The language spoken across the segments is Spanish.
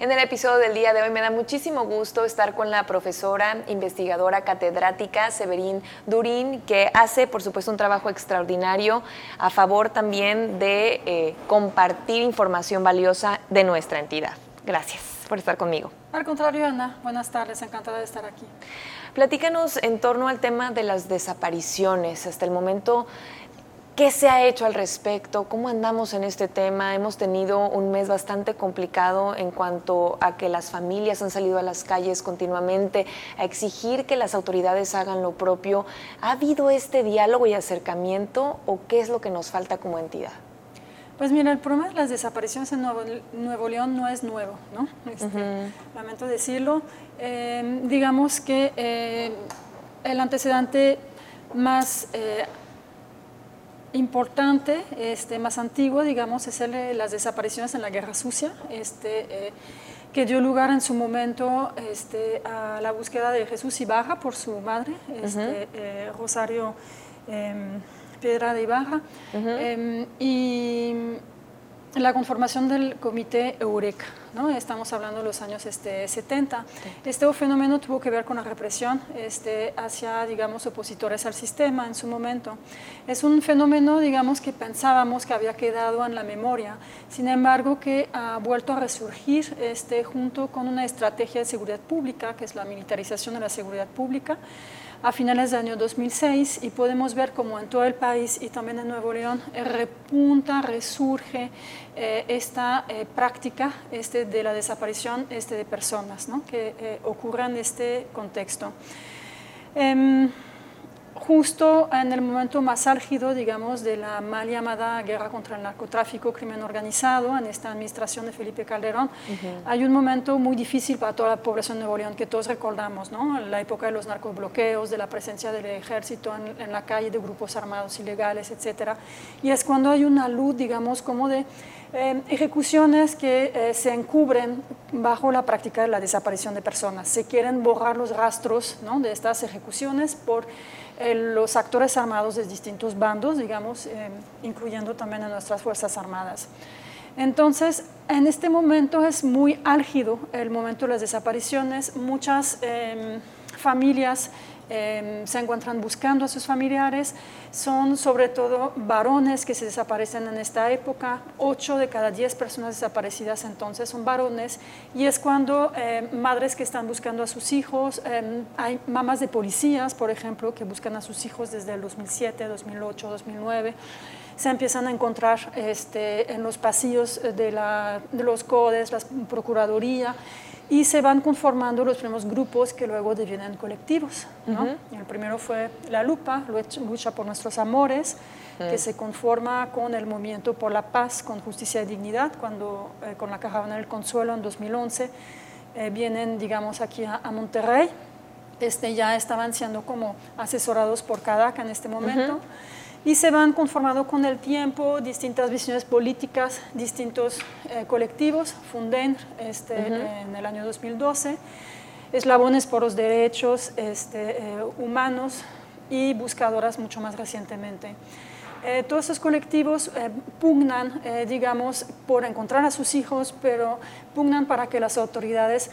En el episodio del día de hoy me da muchísimo gusto estar con la profesora investigadora catedrática Severín Durín, que hace, por supuesto, un trabajo extraordinario a favor también de eh, compartir información valiosa de nuestra entidad. Gracias por estar conmigo. Al contrario, Ana, buenas tardes, encantada de estar aquí. Platícanos en torno al tema de las desapariciones. Hasta el momento ¿Qué se ha hecho al respecto? ¿Cómo andamos en este tema? Hemos tenido un mes bastante complicado en cuanto a que las familias han salido a las calles continuamente a exigir que las autoridades hagan lo propio. ¿Ha habido este diálogo y acercamiento o qué es lo que nos falta como entidad? Pues mira, el problema de las desapariciones en Nuevo, León no es nuevo, ¿no? Este, lamento decirlo. Eh, digamos que eh, el antecedente más eh, importante, este, más antiguo, digamos, es el de las desapariciones en la Guerra Sucia, este, eh, que dio lugar en su momento este, a la búsqueda de Jesús Ibarra por su madre, este, eh, Rosario em, Piedra de Ibarra. Em, y la conformación del comité Eureka, ¿no? estamos hablando de los años este, 70. Este fenómeno tuvo que ver con la represión este, hacia, digamos, opositores al sistema en su momento. Es un fenómeno, digamos, que pensábamos que había quedado en la memoria, sin embargo, que ha vuelto a resurgir este, junto con una estrategia de seguridad pública, que es la militarización de la seguridad pública, a finales del año 2006 y podemos ver como en todo el país y también en Nuevo León eh, repunta, resurge eh, esta eh, práctica este, de la desaparición este, de personas que ocurren en este contexto. Justo en el momento más álgido, digamos, de la mal llamada guerra contra el narcotráfico, crimen organizado, en esta administración de Felipe Calderón, hay un momento muy difícil para toda la población de Nuevo León que todos recordamos, ¿no? La época de los narcobloqueos, de la presencia del ejército en, la calle, de grupos armados ilegales, etcétera. Y es cuando hay una luz, digamos, como de eh, ejecuciones que eh, se encubren bajo la práctica de la desaparición de personas. Se quieren borrar los rastros ¿no? de estas ejecuciones por eh, los actores armados de distintos bandos, digamos, eh, incluyendo también a nuestras Fuerzas Armadas. Entonces, en este momento es muy álgido el momento de las desapariciones. Muchas em, familias Em, se encuentran buscando a sus familiares, son sobre todo varones que se desaparecen en esta época, 8 de cada 10 personas desaparecidas entonces son varones, y es cuando em, madres que están buscando a sus hijos, em, hay mamás de policías, por ejemplo, que buscan a sus hijos desde el 2007, 2008, 2009 se empiezan a encontrar este, en los pasillos de, la, de los CODES, la Procuraduría, y se van conformando los primeros grupos que luego devienen colectivos. El primero fue La Lupa, Lucha por Nuestros Amores, que se conforma con el Movimiento por la Paz, con Justicia y Dignidad, cuando eh, con la Caravana del Consuelo en 2011 eh, vienen, digamos, aquí a, Monterrey. Este, ya estaban siendo como asesorados por CADAC en este momento y se van conformando con el tiempo distintas visiones políticas, distintos eh, colectivos, Funden este, en el año 2012, Eslabones por los Derechos este, eh, Humanos y Buscadoras mucho más recientemente. Eh, todos esos colectivos pugnan, digamos, por encontrar a sus hijos, pero pugnan para que las autoridades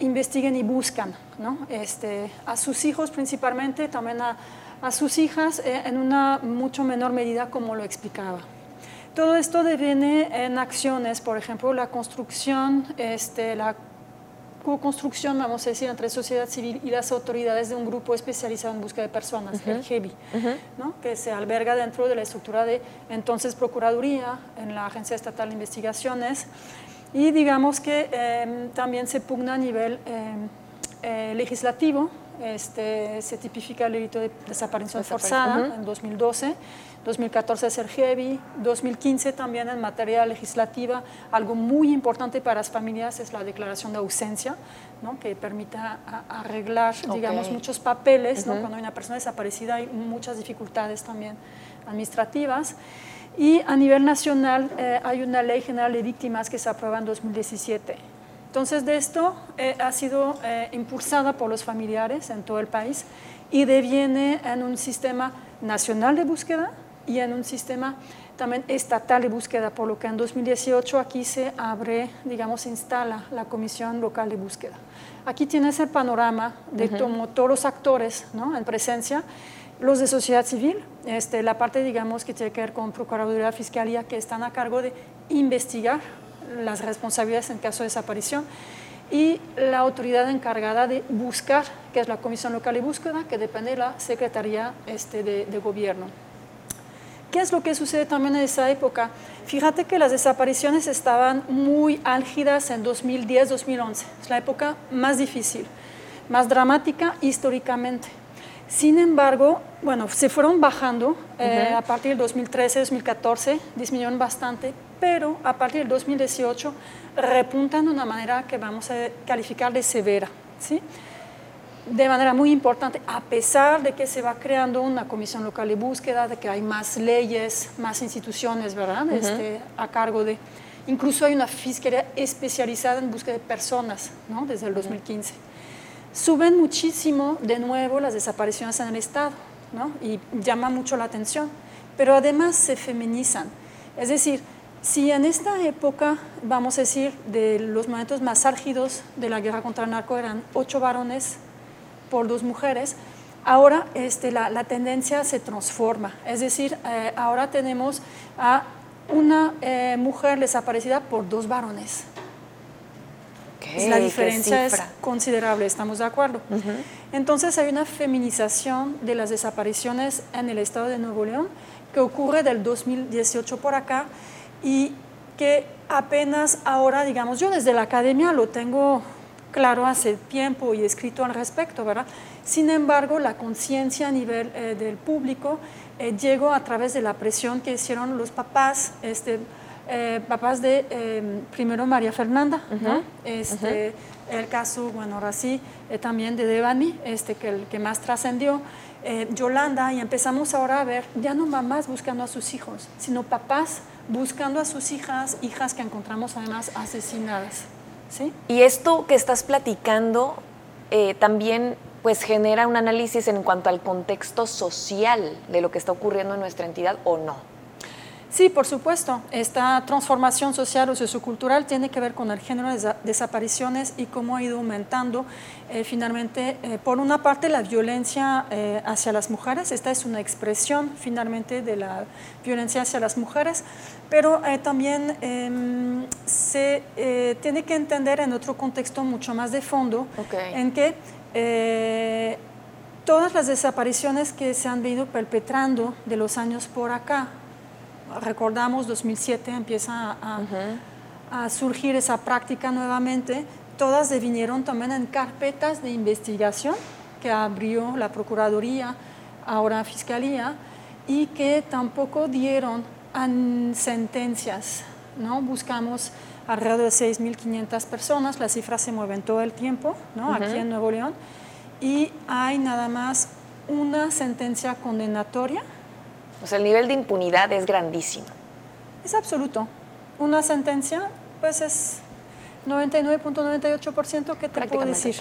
investiguen y buscan ¿no? este, a sus hijos principalmente, también a a sus hijas eh, en una mucho menor medida como lo explicaba. Todo esto deviene en acciones, por ejemplo, la construcción, este, la co-construcción, vamos a decir, entre sociedad civil y las autoridades de un grupo especializado en búsqueda de personas, el GEBI, ¿no? que se alberga dentro de la estructura de entonces Procuraduría, en la Agencia Estatal de Investigaciones, y digamos que em, también se pugna a nivel em, eh, legislativo, este, se tipifica el delito de desaparición forzada en 2012, 2014 es el GEBI, 2015 también en materia legislativa, algo muy importante para las familias es la declaración de ausencia, ¿no? que permita arreglar, digamos, muchos papeles, cuando hay una persona desaparecida hay muchas dificultades también administrativas. Y a nivel nacional eh, hay una ley general de víctimas que se aprueba en 2017 entonces, de esto eh, ha sido eh, impulsada por los familiares en todo el país y deviene en un sistema nacional de búsqueda y en un sistema también estatal de búsqueda, por lo que en 2018 aquí se abre, digamos, se instala la Comisión Local de Búsqueda. Aquí tienes el panorama de todos los actores ¿no? en presencia, los de sociedad civil, este, la parte, digamos, que tiene que ver con Procuraduría, Fiscalía, que están a cargo de investigar las responsabilidades en caso de desaparición, y la autoridad encargada de buscar, que es la Comisión Local de Búsqueda, que depende de la Secretaría este, de Gobierno. ¿Qué es lo que sucede también en esa época? Fíjate que las desapariciones estaban muy álgidas en 2010-2011, es la época más difícil, más dramática históricamente. Sin embargo, bueno, se fueron bajando eh, a partir del 2013-2014, disminuyeron bastante, pero a partir del 2018 repuntan de una manera que vamos a calificar de severa. ¿sí? de manera muy importante, a pesar de que se va creando una comisión local de búsqueda, de que hay más leyes, más instituciones, ¿verdad? este, a cargo de... Incluso hay una fiscalía especializada en búsqueda de personas, ¿no? Desde el 2015. Suben muchísimo, de nuevo, las desapariciones en el Estado, ¿no? Y llama mucho la atención. Pero además se feminizan. Es decir, si en esta época, vamos a decir, de los momentos más álgidos de la guerra contra el narco eran ocho varones por dos mujeres, ahora este, la, tendencia se transforma. Es decir, eh, ahora tenemos a una eh, mujer desaparecida por dos varones. La diferencia es considerable, estamos de acuerdo. Entonces hay una feminización de las desapariciones en el estado de Nuevo León que ocurre del 2018 por acá y que apenas ahora, digamos, yo desde la academia lo tengo claro hace tiempo y escrito al respecto, ¿verdad? Sin embargo, la conciencia a nivel eh, del público eh, llegó a través de la presión que hicieron los papás, este, eh, papás de primero María Fernanda, este, el caso, bueno, ahora sí, también de Devani, este, que el que más trascendió, Yolanda, y empezamos ahora a ver ya no mamás buscando a sus hijos, sino papás buscando a sus hijas, hijas que encontramos además asesinadas. Y esto que estás platicando eh, también pues genera un análisis en cuanto al contexto social de lo que está ocurriendo en nuestra entidad o no. Sí, por supuesto. Esta transformación social o sociocultural tiene que ver con el género de desapariciones y cómo ha ido aumentando eh, finalmente, eh, por una parte, la violencia eh, hacia las mujeres. Esta es una expresión finalmente de la violencia hacia las mujeres, pero también em, se tiene que entender en otro contexto mucho más de fondo, en que todas las desapariciones que se han venido perpetrando de los años por acá, recordamos 2007 empieza a, surgir esa práctica nuevamente, todas devinieron también en carpetas de investigación que abrió la Procuraduría, ahora Fiscalía, y que tampoco dieron sentencias. ¿no? Buscamos alrededor de 6.500 personas, las cifras se mueven todo el tiempo ¿no? aquí en Nuevo León, y hay nada más una sentencia condenatoria o sea, el nivel de impunidad es grandísimo. Es absoluto. Una sentencia, pues es 99.98% que te puedo decir.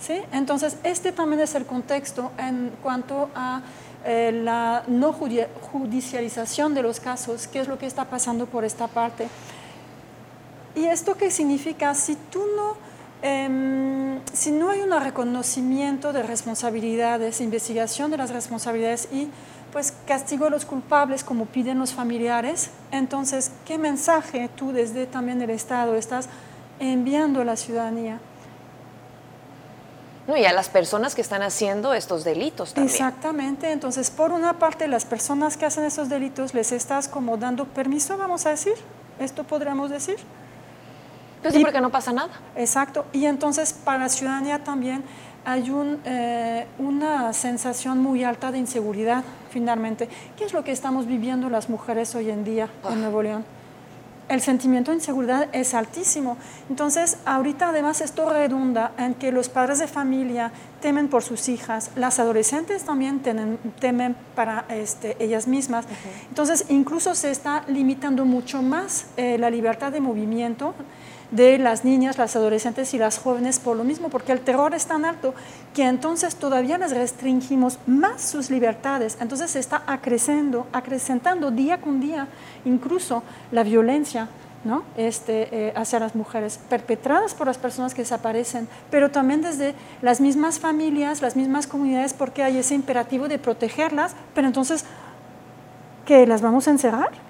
¿Sí? Entonces, este también es el contexto en cuanto a eh, la no judicialización de los casos, qué es lo que está pasando por esta parte. ¿Y esto qué significa? Si tú no, em, si no hay un reconocimiento de responsabilidades, investigación de las responsabilidades y pues castigo a los culpables como piden los familiares. Entonces, ¿qué mensaje tú desde también el Estado estás enviando a la ciudadanía? No, y a las personas que están haciendo estos delitos también. Exactamente. Entonces, por una parte, las personas que hacen esos delitos les estás como dando permiso, vamos a decir. Esto podríamos decir. Pues sí, porque no pasa nada. Exacto. Y entonces, para la ciudadanía también hay un, eh, una sensación muy alta de inseguridad, finalmente. ¿Qué es lo que estamos viviendo las mujeres hoy en día en ah. Nuevo León? El sentimiento de inseguridad es altísimo. Entonces, ahorita además esto redunda en que los padres de familia temen por sus hijas, las adolescentes también temen para este, ellas mismas. Entonces, incluso se está limitando mucho más eh, la libertad de movimiento de las niñas, las adolescentes y las jóvenes por lo mismo, porque el terror es tan alto que entonces todavía les restringimos más sus libertades. Entonces se está acrecentando, acrecentando día con día incluso la violencia ¿no? este, eh, hacia las mujeres, perpetradas por las personas que desaparecen, pero también desde las mismas familias, las mismas comunidades, porque hay ese imperativo de protegerlas, pero entonces, ¿qué? ¿Las vamos a encerrar?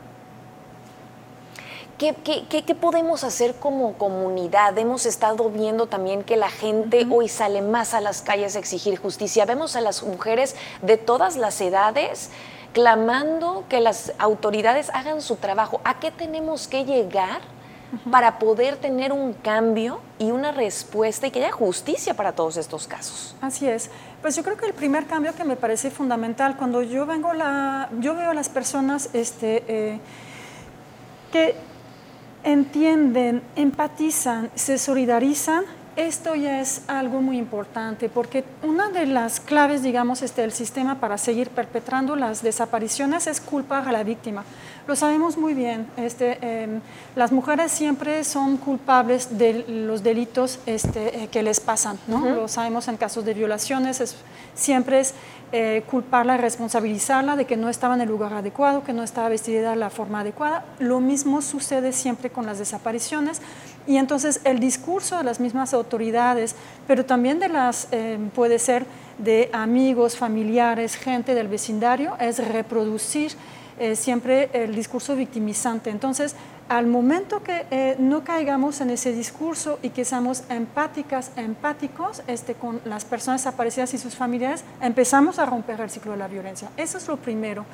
¿Qué, qué, podemos hacer como comunidad? Hemos estado viendo también que la gente hoy sale más a las calles a exigir justicia. Vemos a las mujeres de todas las edades clamando que las autoridades hagan su trabajo. ¿A qué tenemos que llegar para poder tener un cambio y una respuesta y que haya justicia para todos estos casos? Así es. Pues yo creo que el primer cambio que me parece fundamental cuando yo vengo la, yo veo a las personas este, eh, que entienden, empatizan, se solidarizan esto ya es algo muy importante porque una de las claves, digamos, este, del sistema para seguir perpetrando las desapariciones es culpar a la víctima. Lo sabemos muy bien. Este, em, las mujeres siempre son culpables de los delitos este, eh, que les pasan. ¿no? Lo sabemos en casos de violaciones. siempre es eh, culparla, responsabilizarla de que no estaba en el lugar adecuado, que no estaba vestida de la forma adecuada. Lo mismo sucede siempre con las desapariciones. Y entonces el discurso de las mismas autoridades, pero también de las, eh, puede ser de amigos, familiares, gente del vecindario, es reproducir eh, siempre el discurso victimizante. Entonces, al momento que eh, no caigamos en ese discurso y que seamos empáticas, empáticos este, con las personas desaparecidas y sus familiares, empezamos a romper el ciclo de la violencia. Eso es lo primero.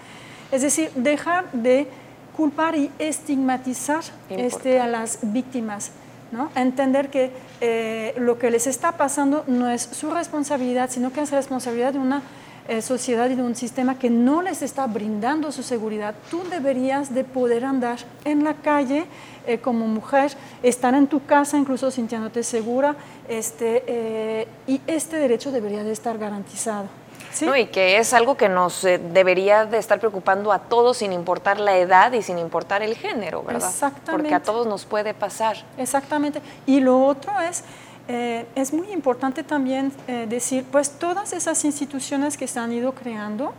Es decir, dejar de culpar y estigmatizar este, a las víctimas. ¿No? Entender que eh, lo que les está pasando no es su responsabilidad, sino que es responsabilidad de una eh, sociedad y de un sistema que no les está brindando su seguridad. Tú deberías de poder andar en la calle eh, como mujer, estar en tu casa incluso sintiéndote segura, este, y este derecho debería de estar garantizado. Y que es algo que nos eh, debería de estar preocupando a todos sin importar la edad y sin importar el género, ¿verdad? Exactamente. Porque a todos nos puede pasar. Exactamente. Y lo otro es, eh, es muy importante también eh, decir, pues todas esas instituciones que se han ido creando,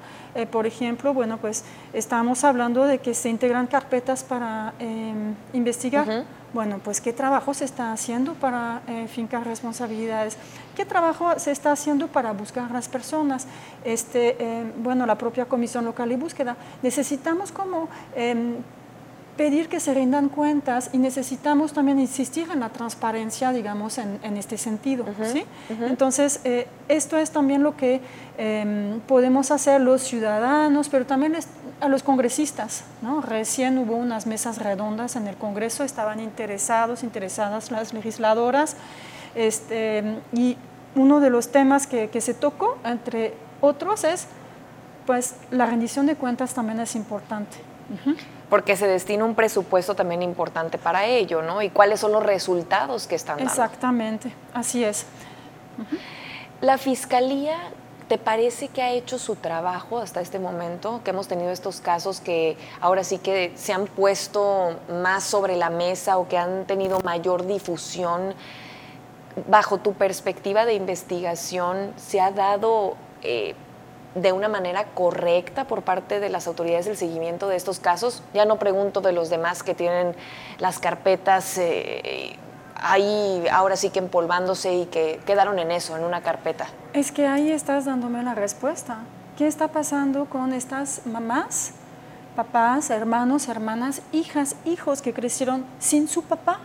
por ejemplo, bueno, pues estamos hablando de que se integran carpetas para em, investigar. Bueno, pues qué trabajo se está haciendo para fincar responsabilidades. ¿Qué trabajo se está haciendo para buscar a las personas? Este, eh, bueno, la propia Comisión Local y Búsqueda. Necesitamos como em, pedir que se rindan cuentas y necesitamos también insistir en la transparencia, digamos, en, este sentido. ¿sí? Entonces, eh, esto es también lo que em, podemos hacer los ciudadanos, pero también a los congresistas. ¿no? Recién hubo unas mesas redondas en el Congreso, estaban interesados, interesadas las legisladoras. Este, y uno de los temas que, se tocó, entre otros, es pues la rendición de cuentas también es importante. Porque se destina un presupuesto también importante para ello, ¿no? Y cuáles son los resultados que están dando. Exactamente, así es. La Fiscalía, ¿te parece que ha hecho su trabajo hasta este momento? Que hemos tenido estos casos que ahora sí que se han puesto más sobre la mesa o que han tenido mayor difusión bajo tu perspectiva de investigación, ¿se ha dado eh, de una manera correcta por parte de las autoridades el seguimiento de estos casos? Ya no pregunto de los demás que tienen las carpetas eh, ahí ahora sí que empolvándose y que quedaron en eso, en una carpeta. Es que ahí estás dándome la respuesta. ¿Qué está pasando con estas mamás, papás, hermanos, hermanas, hijas, hijos que crecieron sin su papá?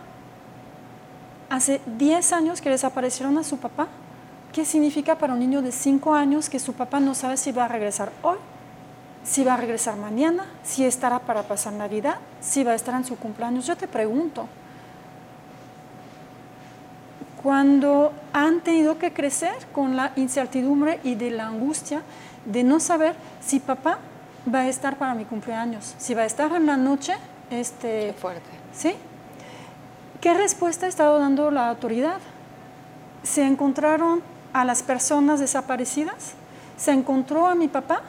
hace 10 años que desaparecieron a su papá. ¿Qué significa para un niño de 5 años que su papá no sabe si va a regresar hoy, si va a regresar mañana, si estará para pasar Navidad, si va a estar en su cumpleaños? Yo te pregunto, cuando han tenido que crecer con la incertidumbre y de la angustia de no saber si papá va a estar para mi cumpleaños, si va a estar en la noche, este, Qué fuerte. ¿sí? ¿Qué respuesta ha estado dando la autoridad? ¿Se encontraron a las personas desaparecidas? ¿Se encontró a mi papá?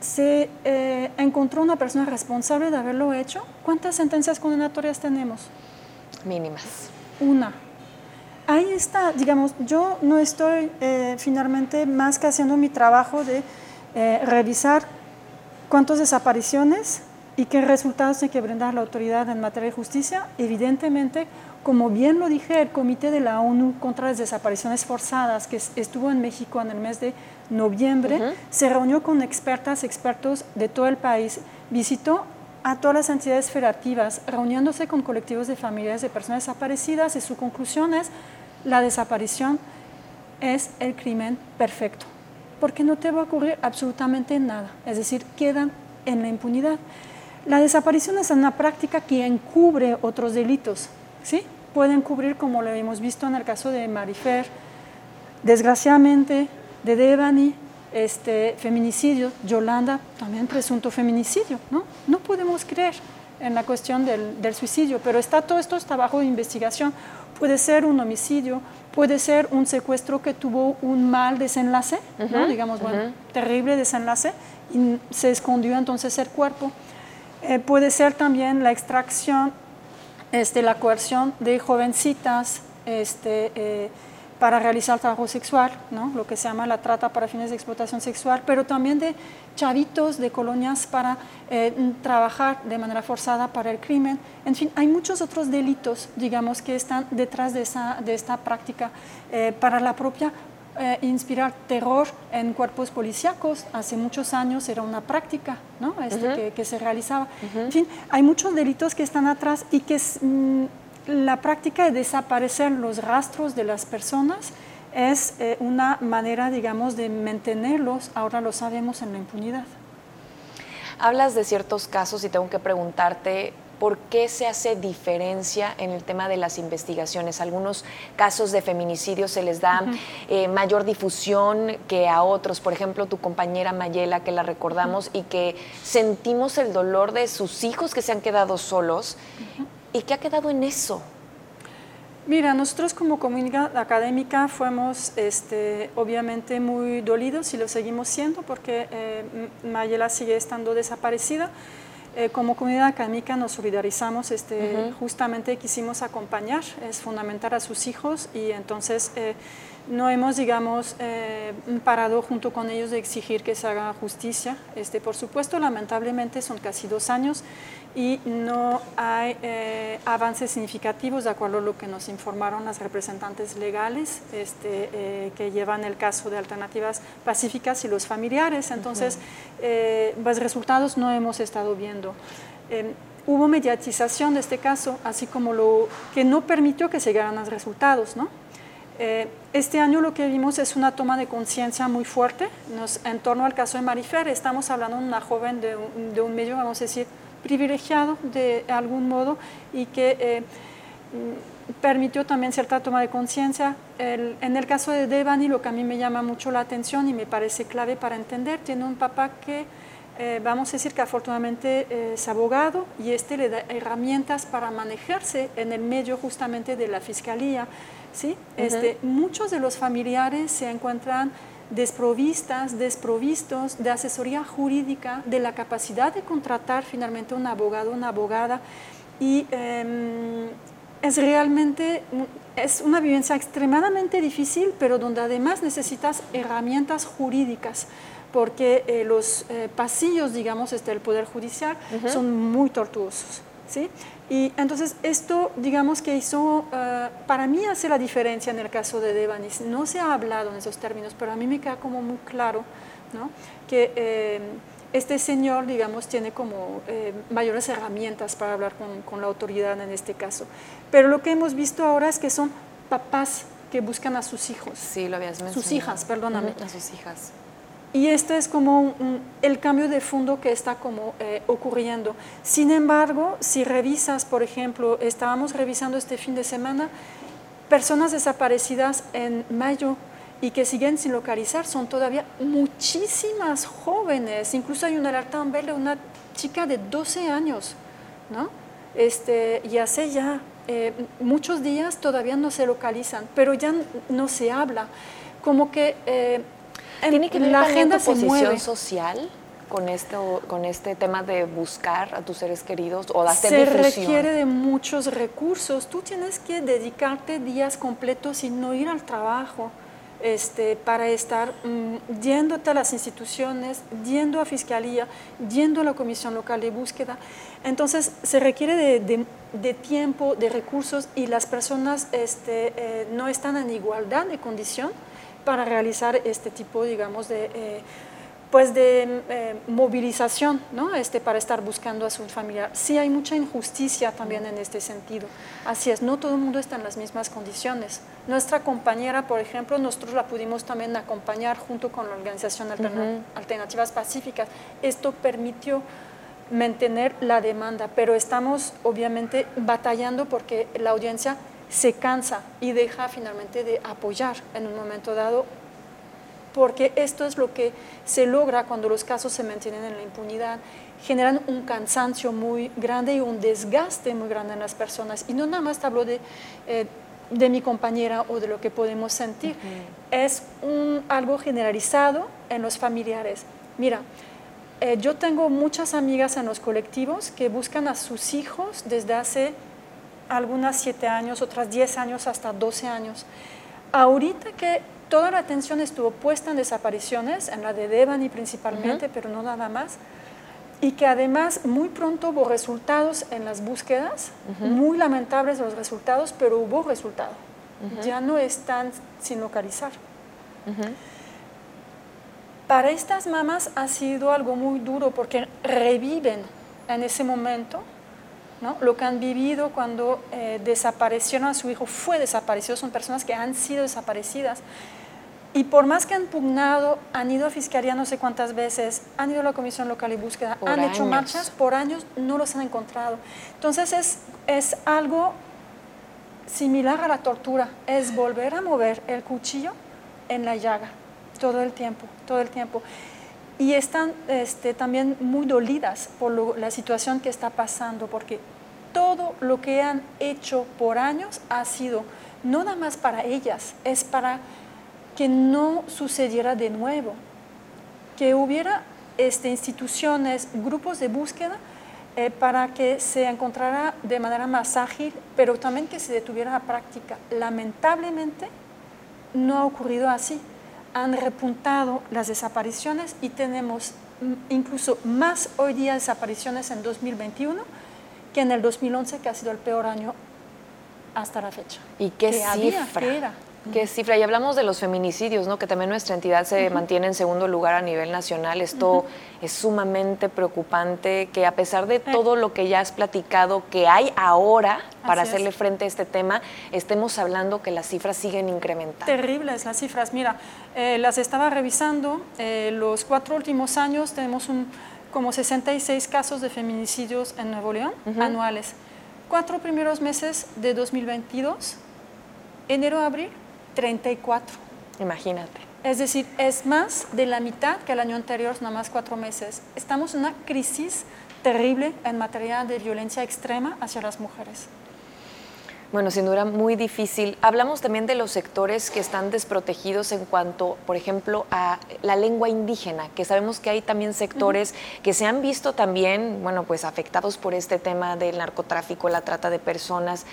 se eh, encontró una persona responsable de haberlo hecho, ¿cuántas sentencias condenatorias tenemos? Mínimas. Una. Ahí está, digamos, yo no estoy eh, finalmente más que haciendo mi trabajo de eh, revisar cuántas desapariciones y qué resultados tiene que brindar la autoridad en materia de justicia. Evidentemente, como bien lo dije, el Comité de la ONU contra las Desapariciones Forzadas, que estuvo en México en el mes de noviembre, se reunió con expertas, expertos de todo el país, visitó a todas las entidades federativas, reuniéndose con colectivos de familias de personas desaparecidas y su conclusión es la desaparición es el crimen perfecto, porque no te va a ocurrir absolutamente nada, es decir, quedan en la impunidad. La desaparición es una práctica que encubre otros delitos, ¿sí? Pueden cubrir, como lo hemos visto en el caso de Marifer, desgraciadamente de Devani, este, feminicidio, Yolanda, también presunto feminicidio, ¿no? No podemos creer en la cuestión del, suicidio, pero está todo esto está bajo investigación. Puede ser un homicidio, puede ser un secuestro que tuvo un mal desenlace, ¿no? digamos, bueno, terrible desenlace, y se escondió entonces el cuerpo. Eh, puede ser también la extracción, este, la coerción de jovencitas, este, eh, para realizar trabajo sexual, ¿no? lo que se llama la trata para fines de explotación sexual, pero también de chavitos de colonias para eh, trabajar de manera forzada para el crimen. En fin, hay muchos otros delitos, digamos, que están detrás de, esa, de esta práctica eh, para la propia eh, inspirar terror en cuerpos policíacos. Hace muchos años era una práctica ¿no? este, que, se realizaba. En fin, hay muchos delitos que están atrás y que mm, la práctica de desaparecer los rastros de las personas es eh, una manera, digamos, de mantenerlos, ahora lo sabemos, en la impunidad. Hablas de ciertos casos y tengo que preguntarte por qué se hace diferencia en el tema de las investigaciones. Algunos casos de feminicidio se les da eh, mayor difusión que a otros. Por ejemplo, tu compañera Mayela, que la recordamos y que sentimos el dolor de sus hijos que se han quedado solos. ¿Y qué ha quedado en eso? Mira, nosotros como comunidad académica fuimos este, obviamente muy dolidos y lo seguimos siendo porque eh, Mayela sigue estando desaparecida. Eh, como comunidad académica nos solidarizamos, este, justamente quisimos acompañar, es fundamental a sus hijos y entonces eh, no hemos, digamos, eh, parado junto con ellos de exigir que se haga justicia. Este, por supuesto, lamentablemente son casi dos años y no hay eh, avances significativos de acuerdo a lo que nos informaron las representantes legales este, eh, que llevan el caso de alternativas pacíficas y los familiares. Entonces, los resultados no hemos estado viendo. Em, hubo mediatización de este caso, así como lo que no permitió que se llegaran los resultados, ¿no? Eh, este año lo que vimos es una toma de conciencia muy fuerte en torno al caso de Marifer. Estamos hablando de una joven de un, medio, vamos a decir, privilegiado de algún modo y que eh, permitió también cierta toma de conciencia. En el caso de Devani, lo que a mí me llama mucho la atención y me parece clave para entender, tiene un papá que, eh, vamos a decir que afortunadamente es abogado y este le da herramientas para manejarse en el medio justamente de la fiscalía. ¿sí? este, muchos de los familiares se encuentran desprovistas, desprovistos de asesoría jurídica, de la capacidad de contratar finalmente un abogado, una abogada, y em, es realmente es una vivencia extremadamente difícil, pero donde además necesitas herramientas jurídicas porque eh, los eh, pasillos, digamos, este, del Poder Judicial son muy tortuosos. ¿sí? Y entonces esto, digamos que hizo, eh, para mí hace la diferencia en el caso de Devanis. No se ha hablado en esos términos, pero a mí me queda como muy claro ¿no? que eh, este señor, digamos, tiene como eh, mayores herramientas para hablar con, con, la autoridad en este caso. Pero lo que hemos visto ahora es que son papás que buscan a sus hijos. Sí, lo habías mencionado. Sus hijas, perdóname. A sus hijas. Y este es como el cambio de fondo que está como eh, ocurriendo. Sin embargo, si revisas, por ejemplo, estábamos revisando este fin de semana, personas desaparecidas en mayo y que siguen sin localizar son todavía muchísimas jóvenes. Incluso hay una alerta en de una chica de 12 años, ¿no? Este, y hace ya eh, muchos días todavía no se localizan, pero ya no se habla. Como que... Eh, ¿Tiene que ver la agenda con posición social? con, esto, con este tema de buscar a tus seres queridos o de hacer Se difusión? requiere de muchos recursos. Tú tienes que dedicarte días completos y no ir al trabajo este, para estar mm, yéndote a las instituciones, yendo a Fiscalía, yendo a la Comisión Local de Búsqueda. Entonces, se requiere de, de- de tiempo, de recursos y las personas este, eh, no están en igualdad de condición para realizar este tipo, digamos, de... eh, pues de eh, movilización, ¿no? Este, para estar buscando a su familiar. Sí hay mucha injusticia también en este sentido. Así es, no todo el mundo está en las mismas condiciones. Nuestra compañera, por ejemplo, nosotros la pudimos también acompañar junto con la Organización Alterna- Alternativas Pacíficas. Esto permitió mantener la demanda, pero estamos obviamente batallando porque la audiencia se cansa y deja finalmente de apoyar en un momento dado porque esto es lo que se logra cuando los casos se mantienen en la impunidad, generan un cansancio muy grande y un desgaste muy grande en las personas. Y no nada más te hablo de, eh, de mi compañera o de lo que podemos sentir, es un, algo generalizado en los familiares. Mira, eh, yo tengo muchas amigas en los colectivos que buscan a sus hijos desde hace algunas siete años, otras 10 años, hasta 12 años. Ahorita que toda la atención estuvo puesta en desapariciones, en la de Devani principalmente, pero no nada más, y que además muy pronto hubo resultados en las búsquedas, muy lamentables los resultados, pero hubo resultado. Ya no están sin localizar. Para estas mamás ha sido algo muy duro porque reviven en ese momento ¿no? lo que han vivido cuando eh, desaparecieron a su hijo, fue desaparecido, son personas que han sido desaparecidas. Y por más que han pugnado, han ido a fiscalía no sé cuántas veces, han ido a la Comisión Local y Búsqueda, Por han hecho marchas, por años no los han encontrado. Entonces es, es algo similar a la tortura, es volver a mover el cuchillo en la llaga todo el tiempo, todo el tiempo. Y están este, también muy dolidas por lo- la situación que está pasando, porque todo lo que han hecho por años ha sido no nada más para ellas, es para que no sucediera de nuevo, que hubiera este, instituciones, grupos de búsqueda eh, para que se encontrara de manera más ágil, pero también que se detuviera la práctica. Lamentablemente no ha ocurrido así. Han repuntado las desapariciones y tenemos incluso más hoy día desapariciones en 2021 que en el 2011, que ha sido el peor año hasta la fecha. ¿Y qué que había, cifra? que era. ¿Qué cifra? Y hablamos de los feminicidios, ¿no? que también nuestra entidad se mantiene en segundo lugar a nivel nacional. Esto es sumamente preocupante, que a pesar de todo lo que ya has platicado que hay ahora para Así es. hacerle frente a este tema, estemos hablando que las cifras siguen incrementando. Terribles las cifras. Mira, eh, las estaba revisando. eh, los cuatro últimos años tenemos un, como 66 casos de feminicidios en Nuevo León anuales. Cuatro primeros meses de 2022, enero a abril, 34. Imagínate. Es decir, es más de la mitad que el año anterior, nada más cuatro meses. Estamos en una crisis terrible en materia de violencia extrema hacia las mujeres. Bueno, sin duda muy difícil. Hablamos también de los sectores que están desprotegidos en cuanto, por ejemplo, a la lengua indígena, que sabemos que hay también sectores que se han visto también, bueno, pues afectados por este tema del narcotráfico, la trata de personas.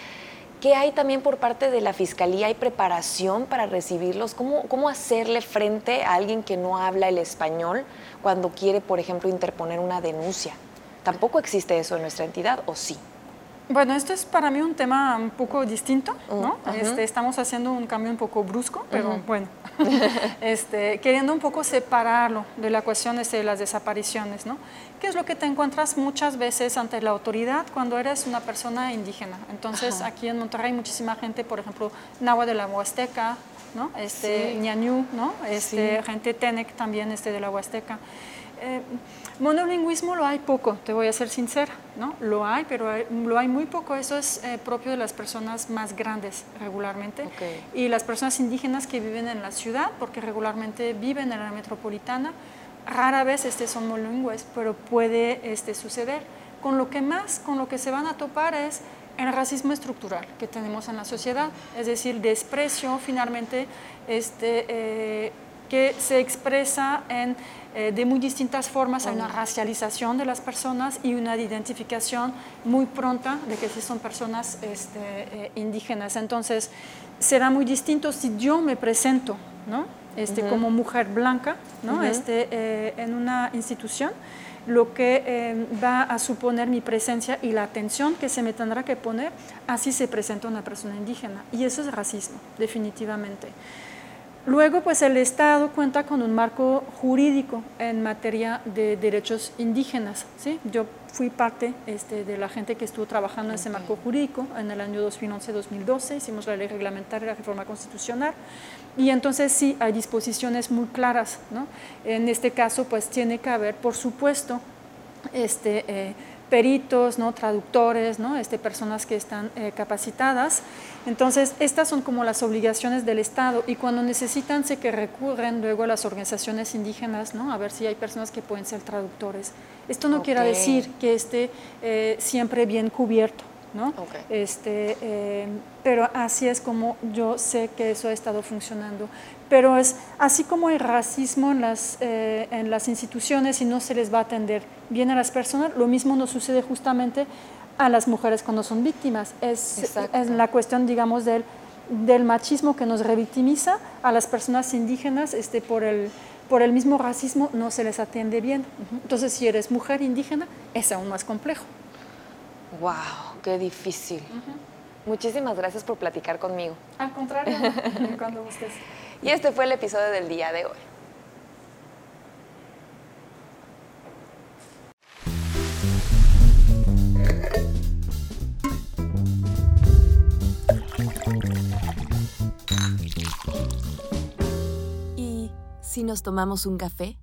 ¿Qué hay también por parte de la Fiscalía? ¿Hay preparación para recibirlos? ¿Cómo, ¿Cómo hacerle frente a alguien que no habla el español cuando quiere, por ejemplo, interponer una denuncia? ¿Tampoco existe eso en nuestra entidad o sí? Bueno, esto es para mí un tema un poco distinto, ¿no? Mm, ajá. Este, estamos haciendo un cambio un poco brusco, pero bueno, este, queriendo un poco separarlo de la cuestión este, de las desapariciones, ¿no? ¿Qué es lo que te encuentras muchas veces ante la autoridad cuando eres una persona indígena? Entonces, aquí en Monterrey hay muchísima gente, por ejemplo, Nahua de la Huasteca, ¿no? Este, Sí. Ñañú, ¿no? Este, Sí. gente Tenec también este, de la Huasteca. Eh, monolingüismo lo hay poco, te voy a ser sincera, ¿no? Lo hay, pero hay- lo hay muy poco. Eso es eh, propio de las personas más grandes regularmente. Y las personas indígenas que viven en la ciudad, porque regularmente viven en la metropolitana, rara vez este, son monolingües, pero puede este, suceder. Con lo que más, con lo que se van a topar es el racismo estructural que tenemos en la sociedad, es decir, desprecio finalmente este, eh, que se expresa en, eh, de muy distintas formas. Hay una racialización de las personas y una identificación muy pronta de que sí son personas este, eh, indígenas. Entonces, será muy distinto si yo me presento ¿no? este, como mujer blanca ¿no? este, eh, en una institución lo que va a suponer mi presencia y la atención que se me tendrá que poner, así se presenta una persona indígena. Y eso es racismo, definitivamente. Luego, pues el Estado cuenta con un marco jurídico en materia de derechos indígenas. ¿sí? Yo fui parte este, de la gente que estuvo trabajando en ese marco jurídico en el año 2011-2012, hicimos la ley reglamentaria, la reforma constitucional, y entonces sí hay disposiciones muy claras. ¿no? En este caso, pues tiene que haber, por supuesto, este, eh, peritos, ¿no? traductores, ¿no? Este, personas que están eh, capacitadas. Entonces, estas son como las obligaciones del Estado y cuando necesitan se que recurren luego a las organizaciones indígenas, ¿no? a ver si hay personas que pueden ser traductores. Esto no quiere decir que esté eh, siempre bien cubierto, ¿no? Este, eh, pero así es como yo sé que eso ha estado funcionando. Pero es así como hay racismo en las, eh, en las instituciones y no se les va a atender bien a las personas, lo mismo nos sucede justamente a las mujeres cuando son víctimas. Es, es la cuestión, digamos, del, del machismo que nos revictimiza a las personas indígenas este, por el por el mismo racismo no se les atiende bien. Entonces, si eres mujer indígena, es aún más complejo. ¡Wow! ¡Qué difícil! Muchísimas gracias por platicar conmigo. Al contrario, cuando gustes. Y este fue el episodio del día de hoy. ¿Y si nos tomamos un café?